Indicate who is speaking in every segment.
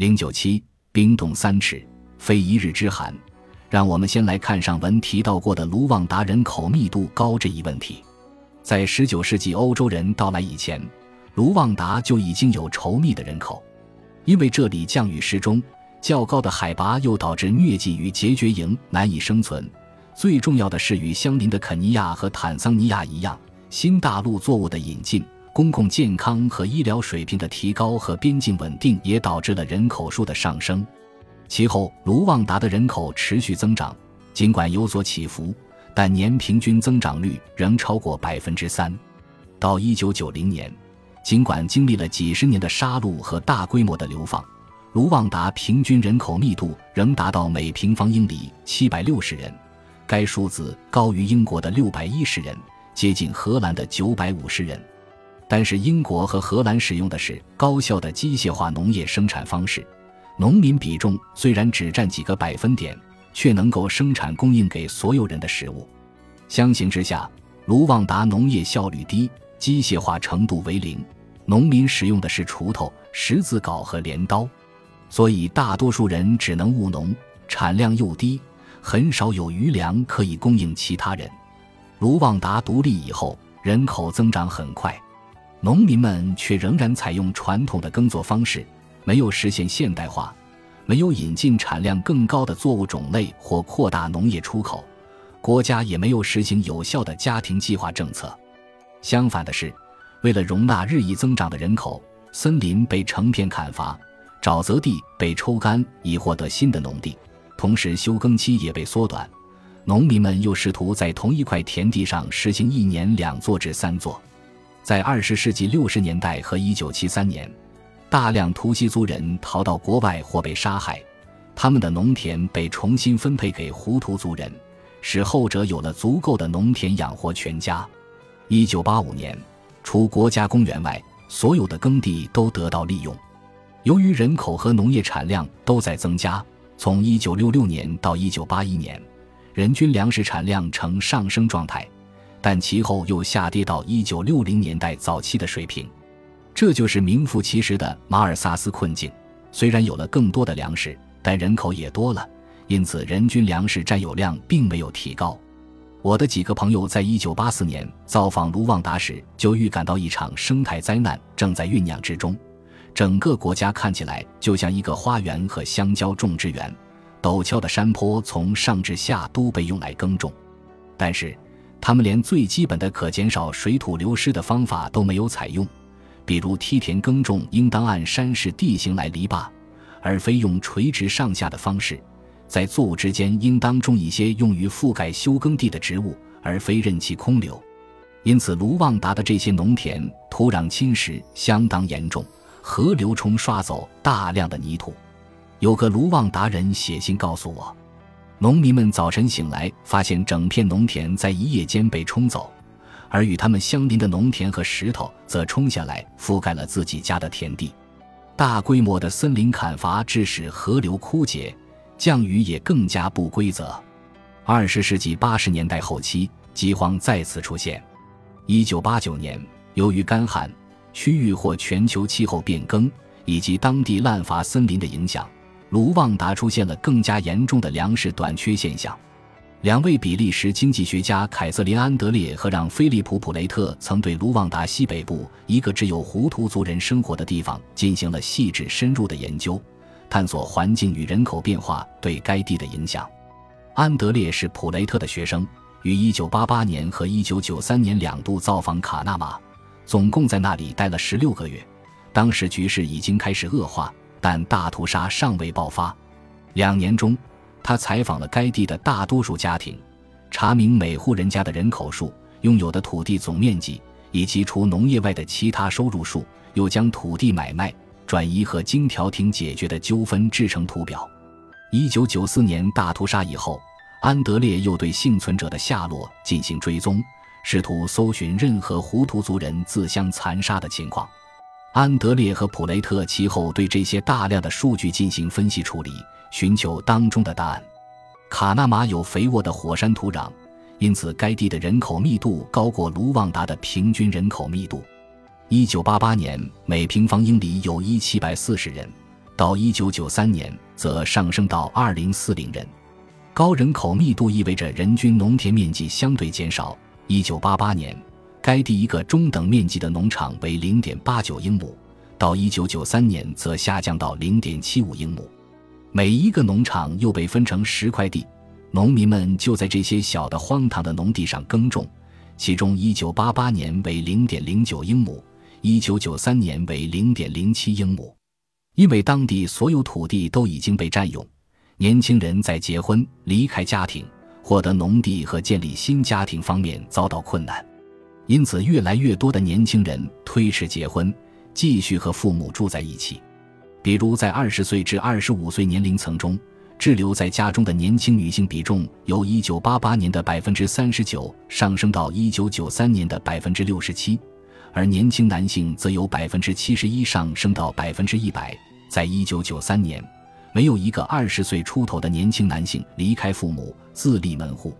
Speaker 1: 零九七，冰冻三尺，非一日之寒。让我们先来看上文提到过的卢旺达人口密度高这一问题。在十九世纪欧洲人到来以前，卢旺达就已经有稠密的人口，因为这里降雨适中，较高的海拔又导致疟疾与结节蝇难以生存。最重要的是，与相邻的肯尼亚和坦桑尼亚一样，新大陆作物的引进、公共健康和医疗水平的提高和边境稳定也导致了人口数的上升。其后，卢旺达的人口持续增长，尽管有所起伏，但年平均增长率仍超过百分之三。到一九九零年，尽管经历了几十年的杀戮和大规模的流放，卢旺达平均人口密度仍达到每平方英里七百六十人，该数字高于英国的六百一十人，接近荷兰的九百五十人。但是，英国和荷兰使用的是高效的机械化农业生产方式。农民比重虽然只占几个百分点，却能够生产供应给所有人的食物。相形之下，卢旺达农业效率低，机械化程度为零，农民使用的是锄头、十字镐和镰刀，所以大多数人只能务农，产量又低，很少有余粮可以供应其他人。卢旺达独立以后，人口增长很快，农民们却仍然采用传统的耕作方式。没有实现现代化，没有引进产量更高的作物种类或扩大农业出口，国家也没有实行有效的家庭计划政策。相反的是，为了容纳日益增长的人口，森林被成片砍伐，沼泽地被抽干以获得新的农地，同时休耕期也被缩短。农民们又试图在同一块田地上实行一年两作至三作。在二十世纪六十年代和一九七三年。大量图西族人逃到国外或被杀害，他们的农田被重新分配给胡图族人，使后者有了足够的农田养活全家。一九八五年，除国家公园外，所有的耕地都得到利用。由于人口和农业产量都在增加，从一九六六年到一九八一年，人均粮食产量呈上升状态，但其后又下跌到一九六零年代早期的水平。这就是名副其实的马尔萨斯困境。虽然有了更多的粮食，但人口也多了，因此人均粮食占有量并没有提高。我的几个朋友在1984年造访卢旺达时，就预感到一场生态灾难正在酝酿之中。整个国家看起来就像一个花园和香蕉种植园，陡峭的山坡从上至下都被用来耕种，但是他们连最基本的可减少水土流失的方法都没有采用。比如梯田耕种应当按山势地形来篱笆，而非用垂直上下的方式。在作物之间应当种一些用于覆盖休耕地的植物，而非任其空留。因此，卢旺达的这些农田土壤侵蚀相当严重，河流冲刷走大量的泥土。有个卢旺达人写信告诉我，农民们早晨醒来，发现整片农田在一夜间被冲走。而与他们相邻的农田和石头则冲下来，覆盖了自己家的田地。大规模的森林砍伐致使河流枯竭，降雨也更加不规则。二十世纪八十年代后期，饥荒再次出现。一九八九年，由于干旱、区域或全球气候变更以及当地滥伐森林的影响，卢旺达出现了更加严重的粮食短缺现象。两位比利时经济学家凯瑟琳·安德烈和让·菲利普·普雷特曾对卢旺达西北部一个只有胡图族人生活的地方进行了细致深入的研究，探索环境与人口变化对该地的影响。安德烈是普雷特的学生，于1988年和1993年两度造访卡纳马，总共在那里待了16个月。当时局势已经开始恶化，但大屠杀尚未爆发。两年中。他采访了该地的大多数家庭，查明每户人家的人口数、拥有的土地总面积以及除农业外的其他收入数，又将土地买卖、转移和经调停解决的纠纷制成图表。一九九四年大屠杀以后，安德烈又对幸存者的下落进行追踪，试图搜寻任何胡图族人自相残杀的情况。安德烈和普雷特其后对这些大量的数据进行分析处理。寻求当中的答案。卡纳马有肥沃的火山土壤，因此该地的人口密度高过卢旺达的平均人口密度。一九八八年，每平方英里有一七百四十人，到一九九三年则上升到二零四零人。高人口密度意味着人均农田面积相对减少。一九八八年，该地一个中等面积的农场为零点八九英亩，到一九九三年则下降到零点七五英亩。每一个农场又被分成十块地，农民们就在这些小的荒唐的农地上耕种。其中，一九八八年为零点零九英亩，一九九三年为零点零七英亩。因为当地所有土地都已经被占用，年轻人在结婚、离开家庭、获得农地和建立新家庭方面遭到困难，因此越来越多的年轻人推迟结婚，继续和父母住在一起。比如，在二十岁至二十五岁年龄层中，滞留在家中的年轻女性比重由一九八八年的百分之三十九上升到一九九三年的百分之六十七，而年轻男性则由百分之七十一上升到百分之一百。在一九九三年，没有一个二十岁出头的年轻男性离开父母自立门户，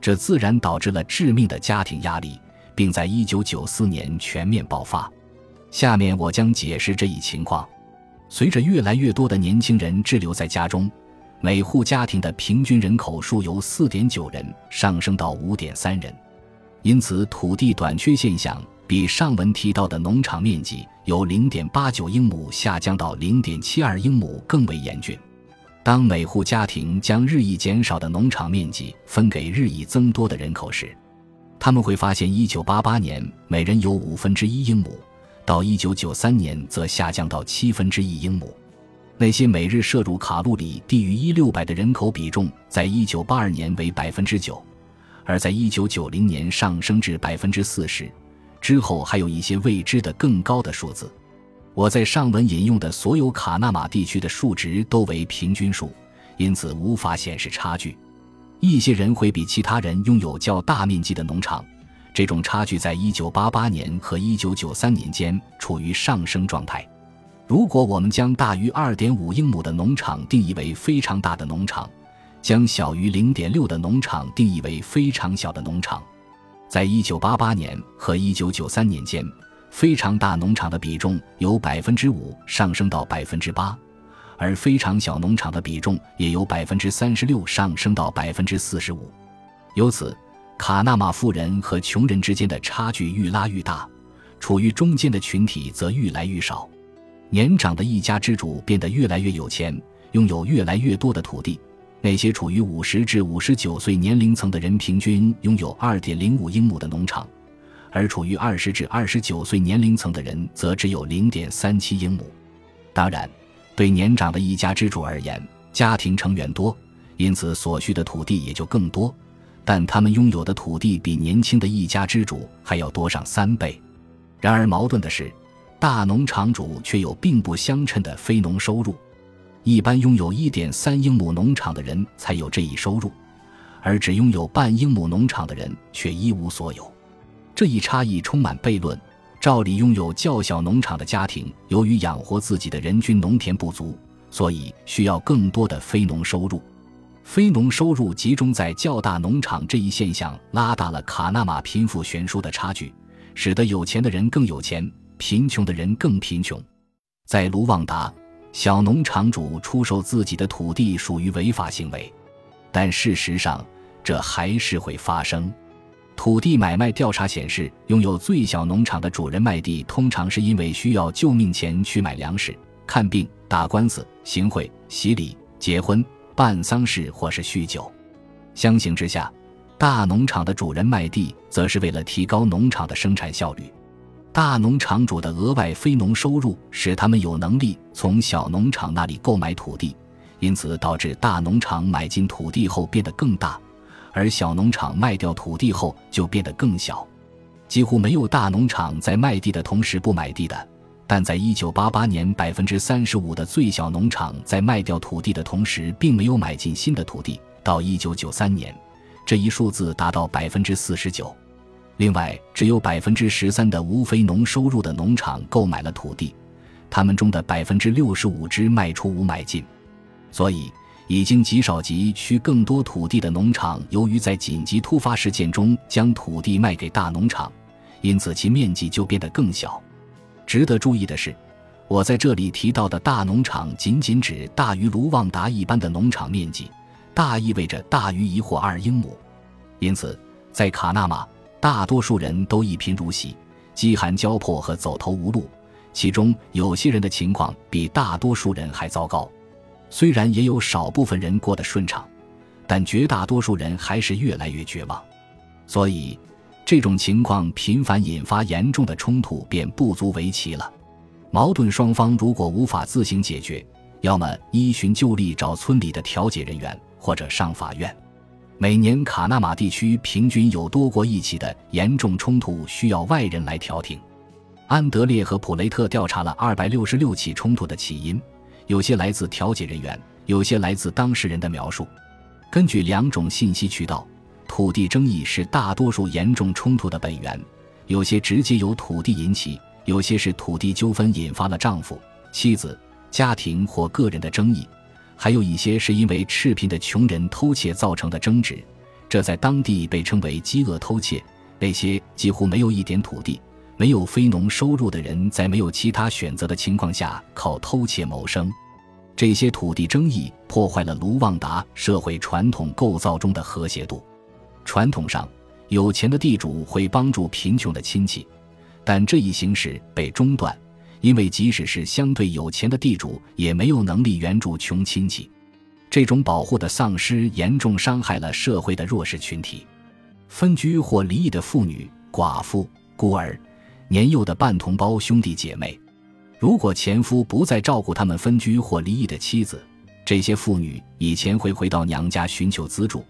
Speaker 1: 这自然导致了致命的家庭压力，并在一九九四年全面爆发。下面我将解释这一情况。随着越来越多的年轻人滞留在家中，每户家庭的平均人口数由4.9人上升到5.3人，因此土地短缺现象比上文提到的农场面积由0.89英亩下降到0.72英亩更为严峻。当每户家庭将日益减少的农场面积分给日益增多的人口时，他们会发现，1988年每人有五分之一英亩。到一九九三年，则下降到七分之一英亩。那些每日摄入卡路里低于一六百的人口比重，在一九八二年为百分之九，而在一九九零年上升至百分之四十。之后还有一些未知的更高的数字。我在上文引用的所有卡纳马地区的数值都为平均数，因此无法显示差距。一些人会比其他人拥有较大面积的农场。这种差距在1988年和1993年间处于上升状态。如果我们将大于2.5英亩的农场定义为非常大的农场，将小于0.6的农场定义为非常小的农场，在1988年和1993年间，非常大农场的比重由5%上升到8%，而非常小农场的比重也由36%上升到45%。由此。卡纳马富人和穷人之间的差距愈拉愈大，处于中间的群体则愈来愈少。年长的一家之主变得越来越有钱，拥有越来越多的土地。那些处于五十至五十九岁年龄层的人平均拥有二点零五英亩的农场，而处于二十至二十九岁年龄层的人则只有零点三七英亩。当然，对年长的一家之主而言，家庭成员多，因此所需的土地也就更多。但他们拥有的土地比年轻的一家之主还要多上三倍。然而，矛盾的是，大农场主却有并不相称的非农收入。一般拥有一点三英亩农场的人才有这一收入，而只拥有半英亩农场的人却一无所有。这一差异充满悖论。照理，拥有较小农场的家庭，由于养活自己的人均农田不足，所以需要更多的非农收入。非农收入集中在较大农场这一现象，拉大了卡纳马贫富悬殊的差距，使得有钱的人更有钱，贫穷的人更贫穷。在卢旺达，小农场主出售自己的土地属于违法行为，但事实上这还是会发生。土地买卖调查显示，拥有最小农场的主人卖地，通常是因为需要救命钱去买粮食、看病、打官司、行贿、洗礼、结婚。办丧事或是酗酒，相形之下，大农场的主人卖地，则是为了提高农场的生产效率。大农场主的额外非农收入，使他们有能力从小农场那里购买土地，因此导致大农场买进土地后变得更大，而小农场卖掉土地后就变得更小。几乎没有大农场在卖地的同时不买地的。但在一九八八年，百分之三十五的最小农场在卖掉土地的同时，并没有买进新的土地。到一九九三年，这一数字达到百分之四十九。另外，只有百分之十三的无非农收入的农场购买了土地，他们中的百分之六十五只卖出无买进。所以，已经极少极需更多土地的农场，由于在紧急突发事件中将土地卖给大农场，因此其面积就变得更小。值得注意的是，我在这里提到的大农场，仅仅指大于卢旺达一般的农场面积，大意味着大于一或二英亩。因此，在卡纳马，大多数人都一贫如洗，饥寒交迫和走投无路。其中有些人的情况比大多数人还糟糕。虽然也有少部分人过得顺畅，但绝大多数人还是越来越绝望。所以，这种情况频繁引发严重的冲突，便不足为奇了。矛盾双方如果无法自行解决，要么依循旧例找村里的调解人员，或者上法院。每年卡纳马地区平均有多过一起的严重冲突需要外人来调停。安德烈和普雷特调查了二百六十六起冲突的起因，有些来自调解人员，有些来自当事人的描述。根据两种信息渠道，土地争议是大多数严重冲突的本源，有些直接由土地引起。有些是土地纠纷引发了丈夫、妻子、家庭或个人的争议，还有一些是因为赤贫的穷人偷窃造成的争执，这在当地被称为饥饿偷窃。那些几乎没有一点土地、没有非农收入的人，在没有其他选择的情况下靠偷窃谋生。这些土地争议破坏了卢旺达社会传统构造中的和谐度。传统上，有钱的地主会帮助贫穷的亲戚。但这一形式被中断，因为即使是相对有钱的地主，也没有能力援助穷亲戚。这种保护的丧失严重伤害了社会的弱势群体。分居或离异的妇女、寡妇、孤儿、年幼的半同胞兄弟姐妹，如果前夫不再照顾他们分居或离异的妻子，这些妇女以前会回到娘家寻求资助，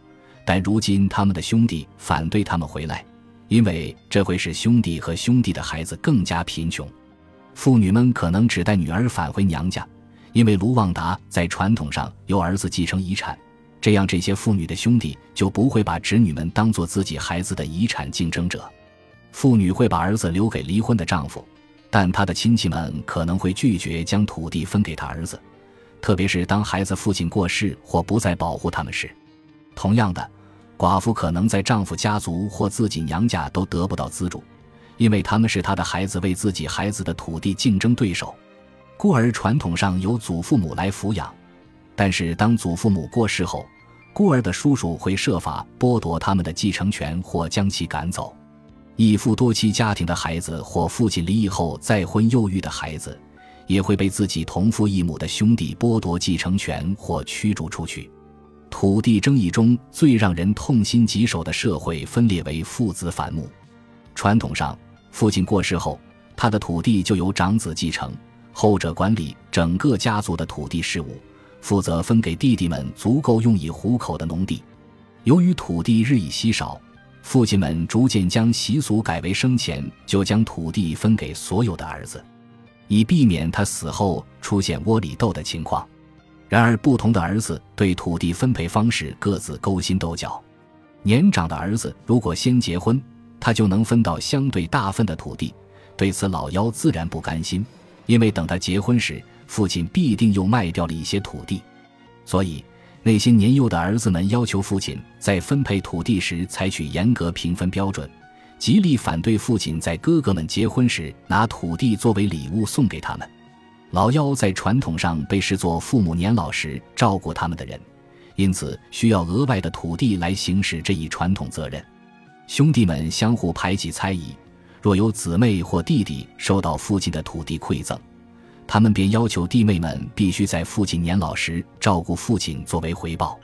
Speaker 1: 但如今他们的兄弟反对他们回来。因为这会使兄弟和兄弟的孩子更加贫穷，妇女们可能只带女儿返回娘家，因为卢旺达在传统上由儿子继承遗产，这样这些妇女的兄弟就不会把侄女们当做自己孩子的遗产竞争者。妇女会把儿子留给离婚的丈夫，但她的亲戚们可能会拒绝将土地分给她儿子，特别是当孩子父亲过世或不再保护他们时。同样的。寡妇可能在丈夫家族或自己娘家都得不到资助，因为他们是她的孩子为自己孩子的土地竞争对手。孤儿传统上由祖父母来抚养，但是当祖父母过世后，孤儿的叔叔会设法剥夺他们的继承权或将其赶走。一夫多妻家庭的孩子或父亲离异后再婚又育的孩子，也会被自己同父异母的兄弟剥夺继承权或驱逐出去。土地争议中最让人痛心疾首的社会分裂为父子反目。传统上，父亲过世后，他的土地就由长子继承，后者管理整个家族的土地事务，负责分给弟弟们足够用以糊口的农地。由于土地日益稀少，父亲们逐渐将习俗改为生前就将土地分给所有的儿子，以避免他死后出现窝里斗的情况。然而，不同的儿子对土地分配方式各自勾心斗角。年长的儿子如果先结婚，他就能分到相对大份的土地。对此，老幺自然不甘心，因为等他结婚时，父亲必定又卖掉了一些土地。所以，那些年幼的儿子们要求父亲在分配土地时采取严格评分标准，极力反对父亲在哥哥们结婚时拿土地作为礼物送给他们。老幺在传统上被视作父母年老时照顾他们的人，因此需要额外的土地来行使这一传统责任。兄弟们相互排挤猜疑，若有姊妹或弟弟受到父亲的土地馈赠，他们便要求弟妹们必须在父亲年老时照顾父亲作为回报。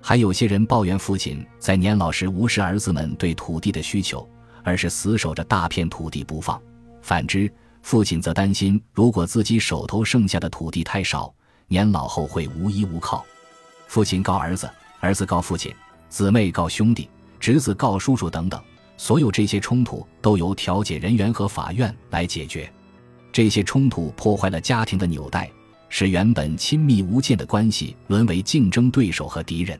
Speaker 1: 还有些人抱怨父亲在年老时无视儿子们对土地的需求，而是死守着大片土地不放。反之，父亲则担心，如果自己手头剩下的土地太少，年老后会无依无靠。父亲告儿子，儿子告父亲，姊妹告兄弟，侄子告叔叔等等。所有这些冲突都由调解人员和法院来解决。这些冲突破坏了家庭的纽带，使原本亲密无间的关系沦为竞争对手和敌人。